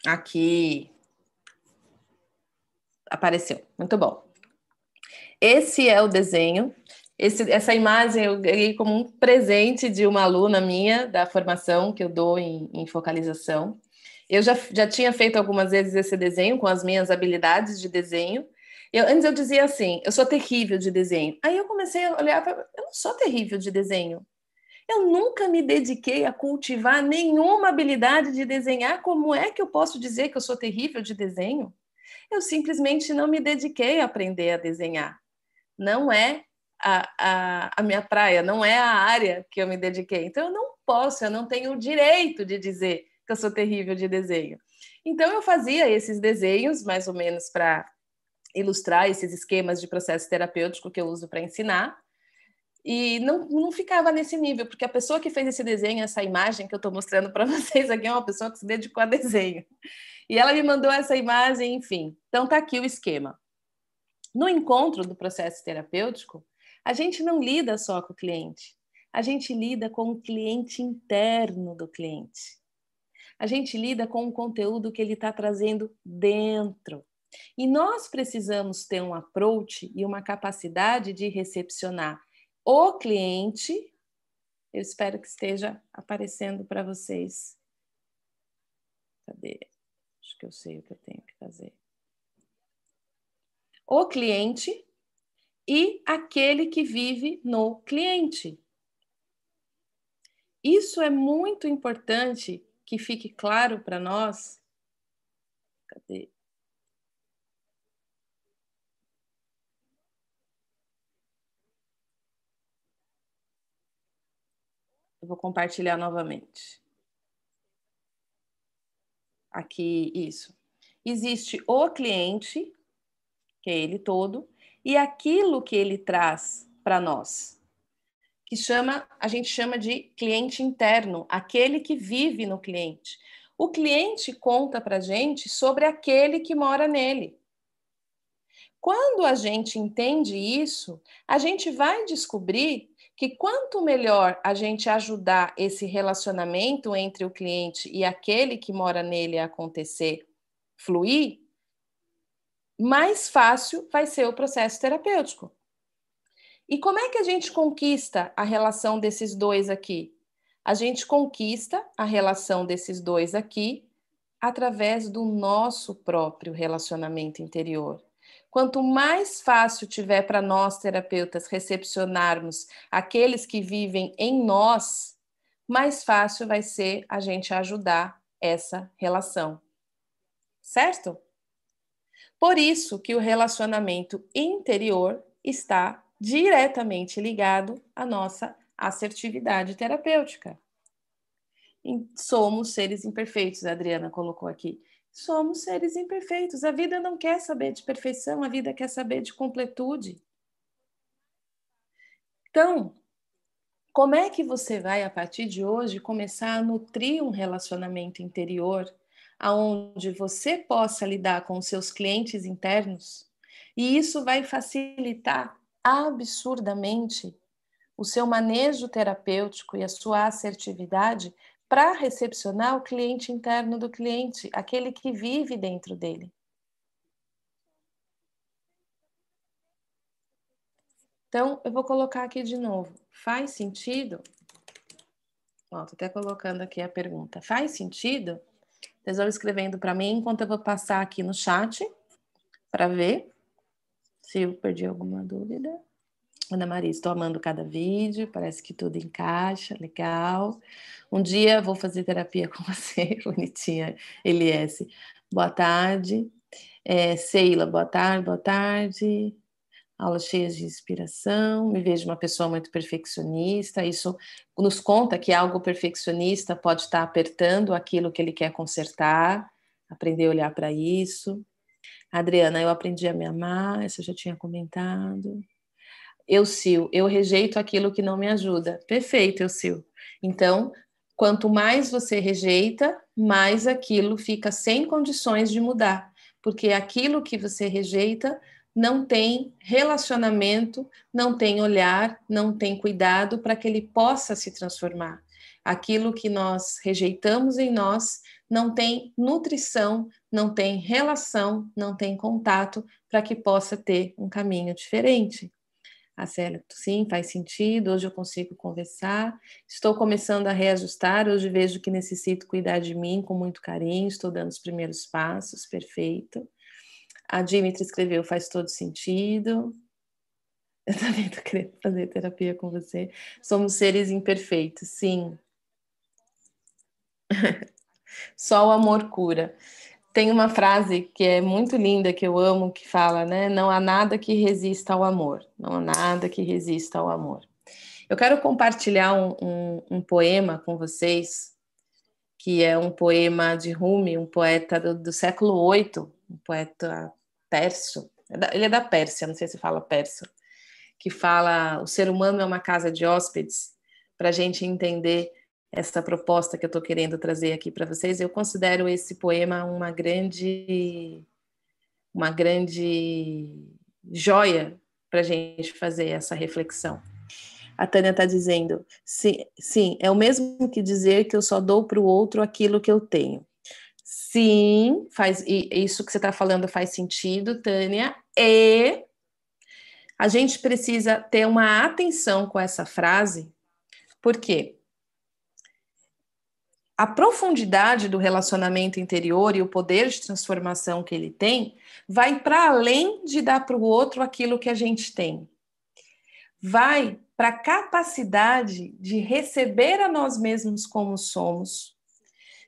Aqui. Apareceu. Muito bom. Esse é o desenho. Esse, essa imagem eu ganhei como um presente de uma aluna minha da formação que eu dou em, em focalização. Eu já, já tinha feito algumas vezes esse desenho com as minhas habilidades de desenho. Eu, antes eu dizia assim, eu sou terrível de desenho. Aí eu comecei a olhar eu não sou terrível de desenho. Eu nunca me dediquei a cultivar nenhuma habilidade de desenhar. Como é que eu posso dizer que eu sou terrível de desenho? Eu simplesmente não me dediquei a aprender a desenhar. Não é a, a, a minha praia, não é a área que eu me dediquei. Então, eu não posso, eu não tenho o direito de dizer que eu sou terrível de desenho. Então, eu fazia esses desenhos, mais ou menos, para ilustrar esses esquemas de processo terapêutico que eu uso para ensinar. E não, não ficava nesse nível, porque a pessoa que fez esse desenho, essa imagem que eu estou mostrando para vocês aqui, é uma pessoa que se dedicou a desenho. E ela me mandou essa imagem, enfim. Então, tá aqui o esquema. No encontro do processo terapêutico, a gente não lida só com o cliente, a gente lida com o cliente interno do cliente. A gente lida com o conteúdo que ele está trazendo dentro. E nós precisamos ter um approach e uma capacidade de recepcionar o cliente. Eu espero que esteja aparecendo para vocês. Cadê? Acho que eu sei o que eu tenho que fazer. O cliente e aquele que vive no cliente. Isso é muito importante que fique claro para nós. Cadê? Eu vou compartilhar novamente. Aqui, isso. Existe o cliente, que é ele todo, e aquilo que ele traz para nós, que chama, a gente chama de cliente interno, aquele que vive no cliente. O cliente conta para a gente sobre aquele que mora nele. Quando a gente entende isso, a gente vai descobrir que quanto melhor a gente ajudar esse relacionamento entre o cliente e aquele que mora nele a acontecer, fluir, mais fácil vai ser o processo terapêutico. E como é que a gente conquista a relação desses dois aqui? A gente conquista a relação desses dois aqui através do nosso próprio relacionamento interior. Quanto mais fácil tiver para nós terapeutas recepcionarmos aqueles que vivem em nós, mais fácil vai ser a gente ajudar essa relação. Certo? Por isso que o relacionamento interior está diretamente ligado à nossa assertividade terapêutica. Somos seres imperfeitos, a Adriana colocou aqui. Somos seres imperfeitos. A vida não quer saber de perfeição, a vida quer saber de completude. Então, como é que você vai, a partir de hoje, começar a nutrir um relacionamento interior aonde você possa lidar com os seus clientes internos, e isso vai facilitar absurdamente o seu manejo terapêutico e a sua assertividade para recepcionar o cliente interno do cliente, aquele que vive dentro dele. Então, eu vou colocar aqui de novo. Faz sentido? Ó, até colocando aqui a pergunta. Faz sentido vocês vão escrevendo para mim enquanto eu vou passar aqui no chat para ver se eu perdi alguma dúvida. Ana Maria, estou amando cada vídeo, parece que tudo encaixa, legal. Um dia vou fazer terapia com você, bonitinha, Eliesse. Boa tarde. É, Seila, boa tarde, boa tarde aulas cheias de inspiração, me vejo uma pessoa muito perfeccionista, isso nos conta que algo perfeccionista pode estar apertando aquilo que ele quer consertar, aprender a olhar para isso. Adriana, eu aprendi a me amar, essa eu já tinha comentado. Eu, Sil, eu rejeito aquilo que não me ajuda. Perfeito, eu, Sil. Então, quanto mais você rejeita, mais aquilo fica sem condições de mudar, porque aquilo que você rejeita não tem relacionamento, não tem olhar, não tem cuidado para que ele possa se transformar. Aquilo que nós rejeitamos em nós não tem nutrição, não tem relação, não tem contato para que possa ter um caminho diferente. A sim, faz sentido. Hoje eu consigo conversar. Estou começando a reajustar. Hoje vejo que necessito cuidar de mim com muito carinho. Estou dando os primeiros passos. Perfeito. A Dimitri escreveu: faz todo sentido. Eu também estou querendo fazer terapia com você. Somos seres imperfeitos, sim. Só o amor cura. Tem uma frase que é muito linda, que eu amo, que fala, né? Não há nada que resista ao amor. Não há nada que resista ao amor. Eu quero compartilhar um, um, um poema com vocês, que é um poema de Rumi, um poeta do, do século VIII, um poeta perso. É ele é da Pérsia, não sei se fala persa, que fala: o ser humano é uma casa de hóspedes, para a gente entender essa proposta que eu estou querendo trazer aqui para vocês. Eu considero esse poema uma grande, uma grande joia para a gente fazer essa reflexão. A Tânia está dizendo: sim, sim, é o mesmo que dizer que eu só dou para o outro aquilo que eu tenho. Sim, faz isso que você está falando faz sentido, Tânia. E a gente precisa ter uma atenção com essa frase, por quê? A profundidade do relacionamento interior e o poder de transformação que ele tem vai para além de dar para o outro aquilo que a gente tem. Vai para a capacidade de receber a nós mesmos como somos,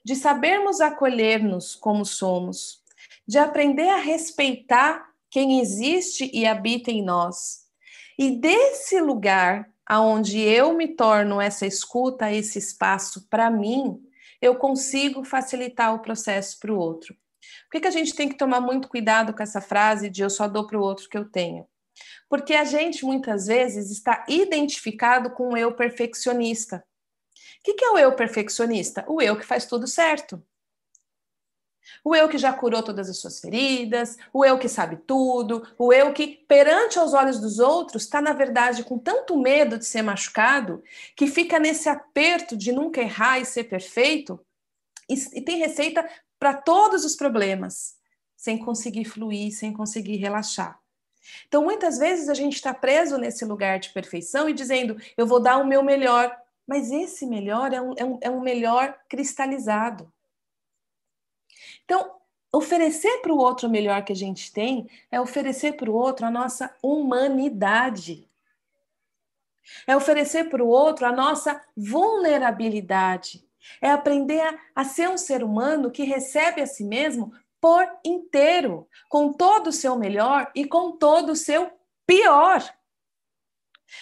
de sabermos acolher-nos como somos, de aprender a respeitar quem existe e habita em nós. E desse lugar aonde eu me torno essa escuta, esse espaço para mim, eu consigo facilitar o processo para o outro. Por que, que a gente tem que tomar muito cuidado com essa frase de eu só dou para o outro que eu tenho? Porque a gente muitas vezes está identificado com o eu perfeccionista. O que, que é o eu perfeccionista? O eu que faz tudo certo. O eu que já curou todas as suas feridas, o eu que sabe tudo, o eu que, perante aos olhos dos outros, está, na verdade, com tanto medo de ser machucado, que fica nesse aperto de nunca errar e ser perfeito, e, e tem receita para todos os problemas, sem conseguir fluir, sem conseguir relaxar. Então, muitas vezes a gente está preso nesse lugar de perfeição e dizendo, eu vou dar o meu melhor, mas esse melhor é um, é um, é um melhor cristalizado. Então, oferecer para o outro o melhor que a gente tem é oferecer para o outro a nossa humanidade. É oferecer para o outro a nossa vulnerabilidade. É aprender a, a, ser um ser humano que recebe a si mesmo por inteiro, com todo o seu melhor e com todo o seu pior.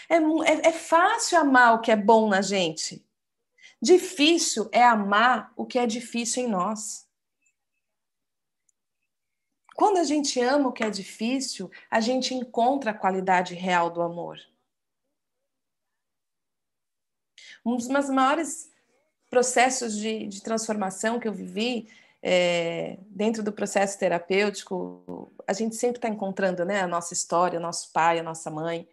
É, é, é fácil amar o que é bom na gente. Difícil é amar o que é difícil em nós. Quando a gente ama o que é difícil, a gente encontra a qualidade real do amor. Um dos meus maiores processos de, de transformação que eu vivi é, dentro do processo terapêutico, a gente sempre está encontrando né, a nossa história, o nosso pai, a nossa mãe.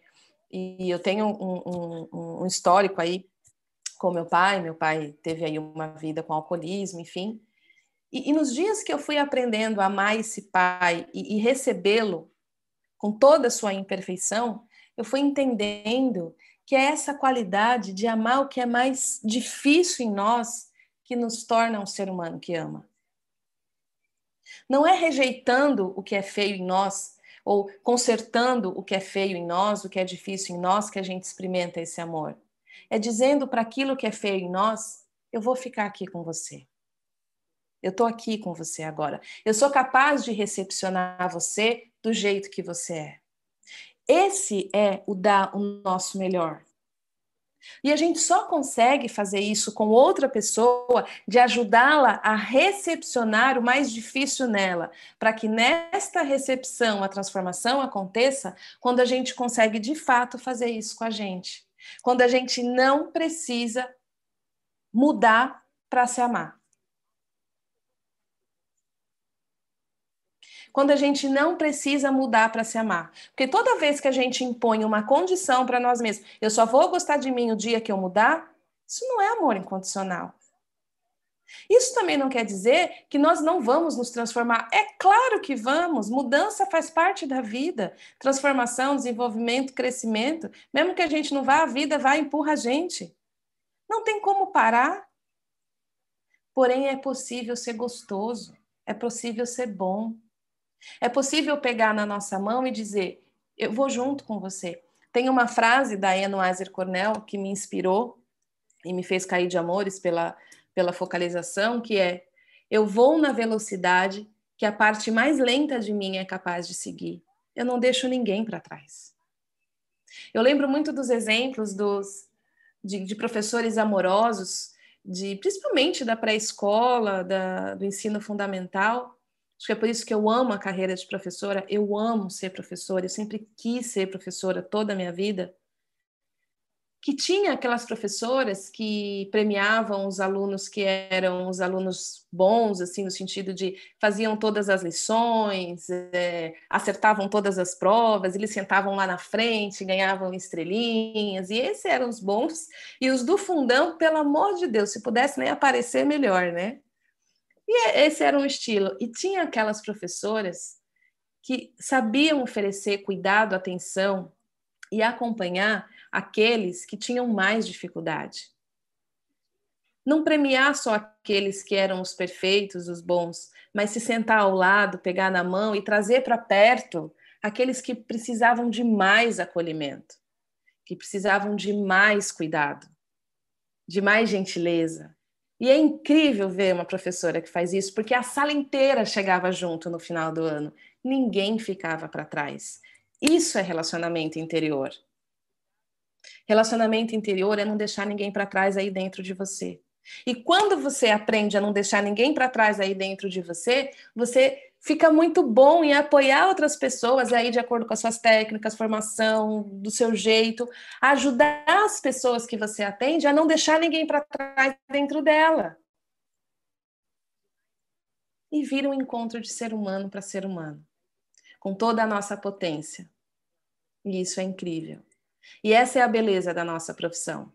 E eu tenho um, um, um histórico aí com meu pai. Meu pai teve aí uma vida com alcoolismo, enfim. E, e, nos dias que eu fui aprendendo a amar esse pai e, e recebê-lo com toda a sua imperfeição, eu fui entendendo que é essa qualidade de amar o que é mais difícil em nós que nos torna um ser humano que ama. Não é rejeitando o que é feio em nós ou consertando o que é feio em nós, o que é difícil em nós, que a gente experimenta esse amor. É dizendo para aquilo que é feio em nós: eu vou ficar aqui com você. Eu estou aqui com você agora. Eu sou capaz de recepcionar você do jeito que você é. Esse é o dar o nosso melhor. E a gente só consegue fazer isso com outra pessoa, de ajudá-la a recepcionar o mais difícil nela, para que nesta recepção a transformação aconteça quando a gente consegue de fato fazer isso com a gente. Quando a gente não precisa mudar para se amar. Quando a gente não precisa mudar para se amar. Porque toda vez que a gente impõe uma condição para nós mesmos, eu só vou gostar de mim o dia que eu mudar, isso não é amor incondicional. Isso também não quer dizer que nós não vamos nos transformar. É claro que vamos. Mudança faz parte da vida. Transformação, desenvolvimento, crescimento. Mesmo que a gente não vá, a vida vai e empurra a gente. Não tem como parar. Porém, é possível ser gostoso. É possível ser bom. É possível pegar na nossa mão e dizer: Eu vou junto com você. Tem uma frase da Weiser Cornell que me inspirou e me fez cair de amores pela, pela focalização, que é: Eu vou na velocidade que a parte mais lenta de mim é capaz de seguir. Eu não deixo ninguém para trás. Eu lembro muito dos exemplos dos, de, de professores amorosos, de principalmente da pré-escola, do ensino fundamental, Acho que é por isso que eu amo a carreira de professora, eu amo ser professora, eu sempre quis ser professora toda a minha vida. Que tinha aquelas professoras que premiavam os alunos que eram os alunos bons, assim, no sentido de faziam todas as lições, é, acertavam todas as provas, eles sentavam lá na frente, ganhavam estrelinhas, e esses eram os bons. E os do fundão, pelo amor de Deus, se pudesse nem aparecer, melhor, né? E é, esse era um estilo. E tinha aquelas professoras que sabiam oferecer cuidado, atenção e acompanhar aqueles que tinham mais dificuldade. Não premiar só aqueles que eram os perfeitos, os bons, mas se sentar ao lado, pegar na mão e trazer para perto aqueles que precisavam de mais acolhimento, que precisavam de mais cuidado, de mais gentileza, e é incrível ver uma professora que faz isso, porque a sala inteira chegava junto no final do ano. Ninguém ficava para trás. Isso é relacionamento interior. Relacionamento interior é não deixar ninguém para trás aí dentro de você. E quando você aprende a não deixar ninguém para trás aí dentro de você, você fica muito bom em apoiar outras pessoas aí de acordo com as suas técnicas, formação, do seu jeito, ajudar as pessoas que você atende a não deixar ninguém para trás dentro dela. E vira um encontro de ser humano para ser humano, com toda a nossa potência. E isso é incrível. E essa é a beleza da nossa profissão.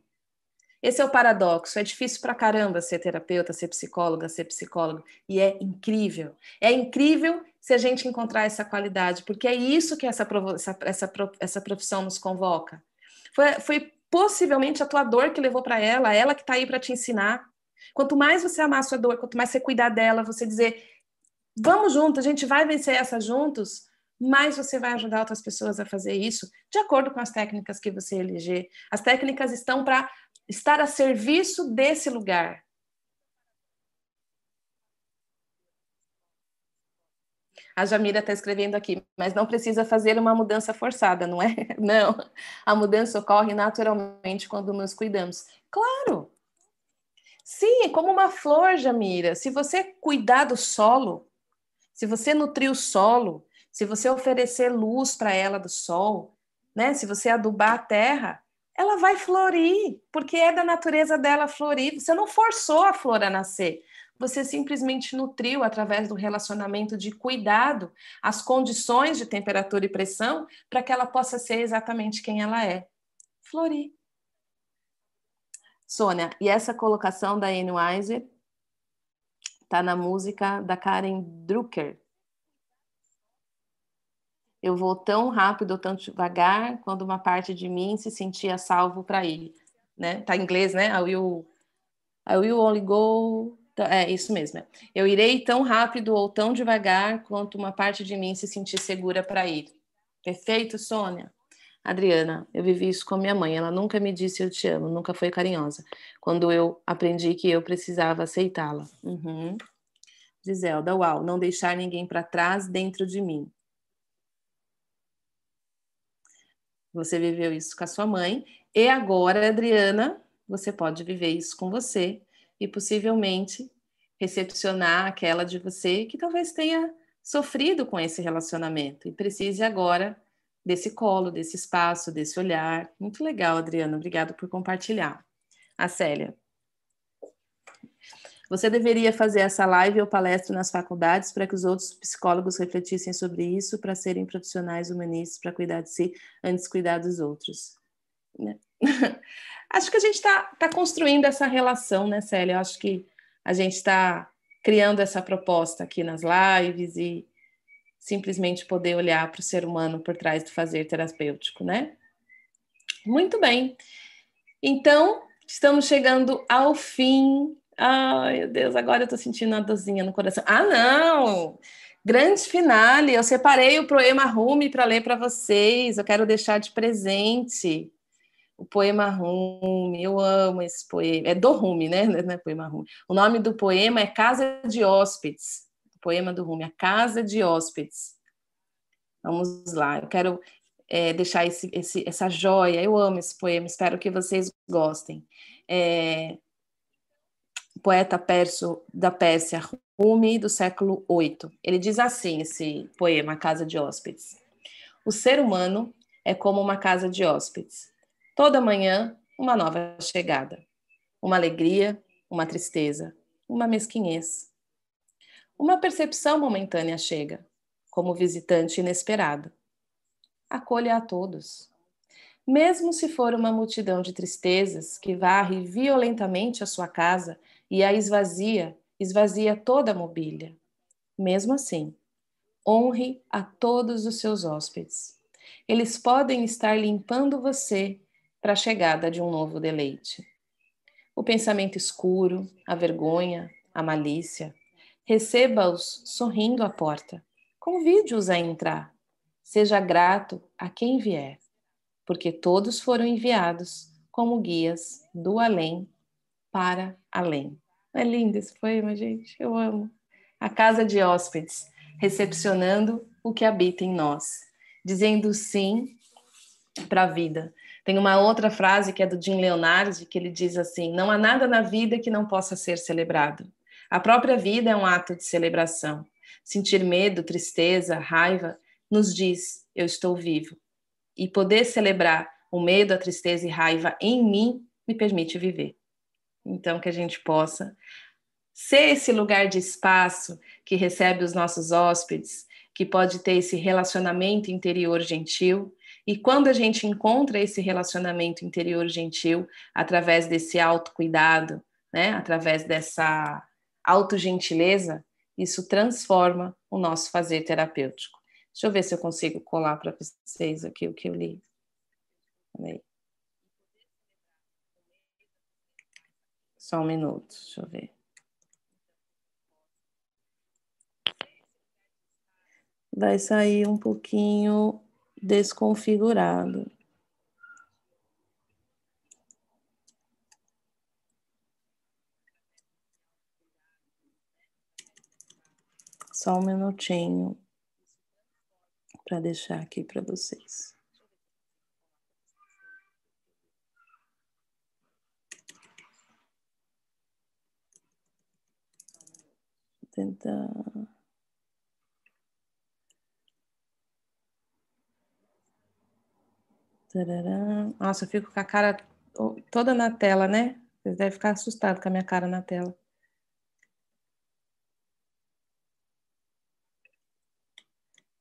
Esse é o paradoxo. É difícil pra caramba ser terapeuta, ser psicóloga, ser psicólogo. E é incrível. É incrível se a gente encontrar essa qualidade, porque é isso que essa, essa, essa, profissão nos convoca. Foi, foi possivelmente a tua dor que levou para ela, ela que está aí para te ensinar. Quanto mais você amar a sua dor, quanto mais você cuidar dela, você dizer, vamos juntos, a gente vai vencer essa juntos, mais você vai ajudar outras pessoas a fazer isso, de acordo com as técnicas que você eleger. As técnicas estão para estar a serviço desse lugar. A Jamira está escrevendo aqui, mas não precisa fazer uma mudança forçada, não é? Não. A mudança ocorre naturalmente quando nos cuidamos. Claro! Sim, é como uma flor, Jamira. Se você cuidar do solo, se você nutrir o solo, se você oferecer luz para ela do sol, né? Se você adubar a terra, ela vai florir, porque é da natureza dela florir. Você não forçou a flor a nascer. Você simplesmente nutriu através do relacionamento de cuidado as condições de temperatura e pressão para que ela possa ser exatamente quem ela é. Florir. Sônia, e essa colocação da Anne Weiser está na música da Karen Drucker, eu vou tão rápido ou tão devagar quando uma parte de mim se sentia salvo para ir, né? Tá em inglês, né? I will, I will only go. É isso mesmo. É. Eu irei tão rápido ou tão devagar quanto uma parte de mim se sentir segura para ir. Perfeito, Sônia? Adriana, eu vivi isso com minha mãe. Ela nunca me disse eu te amo, nunca foi carinhosa. Quando eu aprendi que eu precisava aceitá-la. Uhum. Giselda, uau, não deixar ninguém para trás dentro de mim. Você viveu isso com a sua mãe E agora, Adriana, você pode viver isso com você e possivelmente recepcionar aquela de você que talvez tenha sofrido com esse relacionamento e precise agora desse colo, desse espaço, desse olhar. Muito legal, Adriana. Obrigada por compartilhar. A Célia. Você deveria fazer essa live ou palestra nas faculdades para que os outros psicólogos refletissem sobre isso, para serem profissionais humanistas, para cuidar de si antes de cuidar dos outros. Né? acho que a gente está tá construindo essa relação, né, Célia? Eu acho que a gente está criando essa proposta aqui nas lives e simplesmente poder olhar para o ser humano por trás do fazer terapêutico, né? Muito bem. Então, estamos chegando ao fim. Ai, meu Deus, agora eu estou sentindo uma dorzinha no coração. Ah, não! Grande finale. Eu separei o poema Rumi para ler para vocês. Eu quero deixar de presente o poema Rumi. Eu amo esse poema. É do Rumi, né? Não é poema Rumi. O nome do poema é Casa de Hóspedes poema do Rumi, A Casa de Hóspedes. Vamos lá, eu quero é, deixar esse, esse, essa joia, eu amo esse poema, espero que vocês gostem. É, poeta perso da Pérsia, Rumi, do século VIII. Ele diz assim, esse poema, Casa de Hóspedes. O ser humano é como uma casa de hóspedes. Toda manhã, uma nova chegada. Uma alegria, uma tristeza, uma mesquinhez, uma percepção momentânea chega, como visitante inesperado. Acolha a todos. Mesmo se for uma multidão de tristezas que varre violentamente a sua casa e a esvazia, esvazia toda a mobília. Mesmo assim, honre a todos os seus hóspedes. Eles podem estar limpando você para a chegada de um novo deleite. O pensamento escuro, a vergonha, a malícia, Receba-os sorrindo à porta. Convide-os a entrar. Seja grato a quem vier, porque todos foram enviados como guias do além para além. É lindo esse poema, gente. Eu amo. A casa de hóspedes, recepcionando o que habita em nós, dizendo sim para a vida. Tem uma outra frase que é do Jim Leonardi, que ele diz assim: Não há nada na vida que não possa ser celebrado. A própria vida é um ato de celebração. Sentir medo, tristeza, raiva nos diz: eu estou vivo. E poder celebrar o medo, a tristeza e raiva em mim me permite viver. Então, que a gente possa ser esse lugar de espaço que recebe os nossos hóspedes, que pode ter esse relacionamento interior gentil. E quando a gente encontra esse relacionamento interior gentil, através desse autocuidado, né, através dessa autogentileza, isso transforma o nosso fazer terapêutico. Deixa eu ver se eu consigo colar para vocês aqui o que eu li. Só um minuto, deixa eu ver. Vai sair um pouquinho desconfigurado. Só um minutinho para deixar aqui para vocês. Tentar. Tarará. Nossa, eu fico com a cara toda na tela, né? Vocês devem ficar assustados com a minha cara na tela.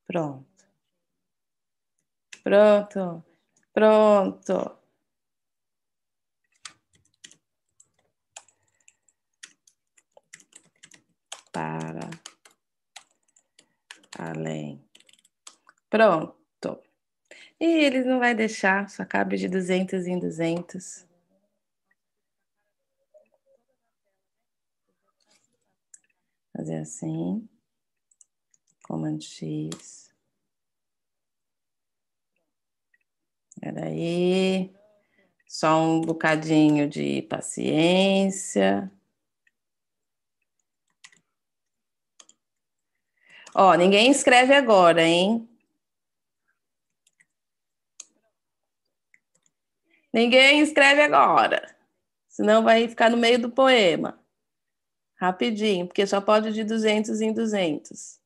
Pronto. Pronto. Pronto. Para além. Pronto. E ele não vai deixar, só cabe de 200 em 200. Fazer assim. Comando X. Espera aí. Só um bocadinho de paciência. Ó, ninguém escreve agora, hein? Ninguém escreve agora, senão vai ficar no meio do poema. Rapidinho, porque só pode de 200 em 200.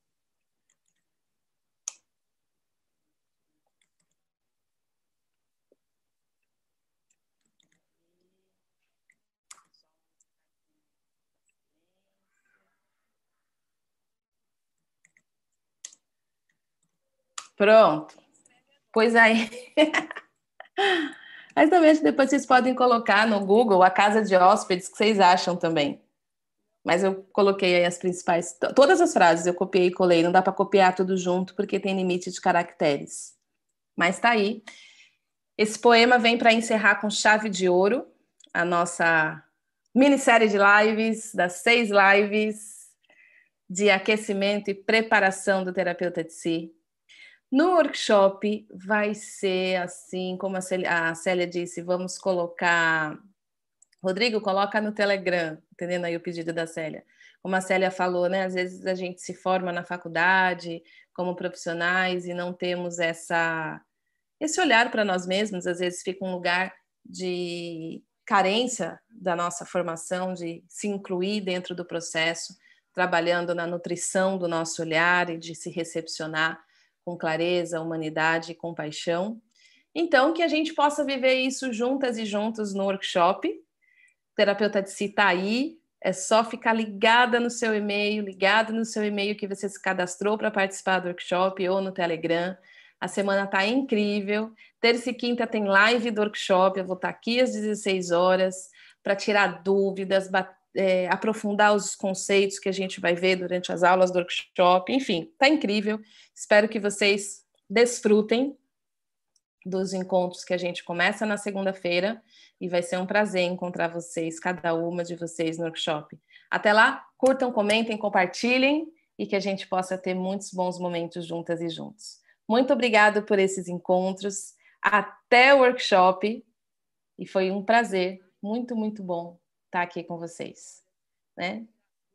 Pronto. Pois aí. Mas também depois vocês podem colocar no Google a casa de hóspedes que vocês acham também. Mas eu coloquei aí as principais, todas as frases eu copiei e colei, não dá para copiar tudo junto porque tem limite de caracteres. Mas tá aí. Esse poema vem para encerrar com chave de ouro a nossa minissérie de lives, das seis lives de aquecimento e preparação do terapeuta de si. No workshop vai ser assim, como a Célia, a Célia disse, vamos colocar. Rodrigo, coloca no Telegram, entendendo aí o pedido da Célia. Como a Célia falou, né? Às vezes a gente se forma na faculdade como profissionais e não temos essa esse olhar para nós mesmos, às vezes fica um lugar de carência da nossa formação, de se incluir dentro do processo, trabalhando na nutrição do nosso olhar e de se recepcionar com clareza, humanidade e compaixão. Então, que a gente possa viver isso juntas e juntos no workshop. O terapeuta de si está aí, é só ficar ligada no seu e-mail, ligado no seu e-mail que você se cadastrou para participar do workshop ou no Telegram. A semana está incrível. Terça e quinta tem live do workshop. Eu vou estar tá aqui às 16 horas para tirar dúvidas, é, aprofundar os conceitos que a gente vai ver durante as aulas do workshop. Enfim, tá incrível. Espero que vocês desfrutem dos encontros que a gente começa na segunda-feira e vai ser um prazer encontrar vocês, cada uma de vocês no workshop. Até lá, curtam, comentem, compartilhem e que a gente possa ter muitos bons momentos juntas e juntos. Muito obrigado por esses encontros. Até o workshop e foi um prazer, muito, muito bom estar aqui com vocês, né?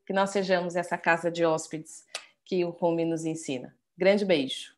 Que nós sejamos essa casa de hóspedes que o Rumi nos ensina. Grande beijo.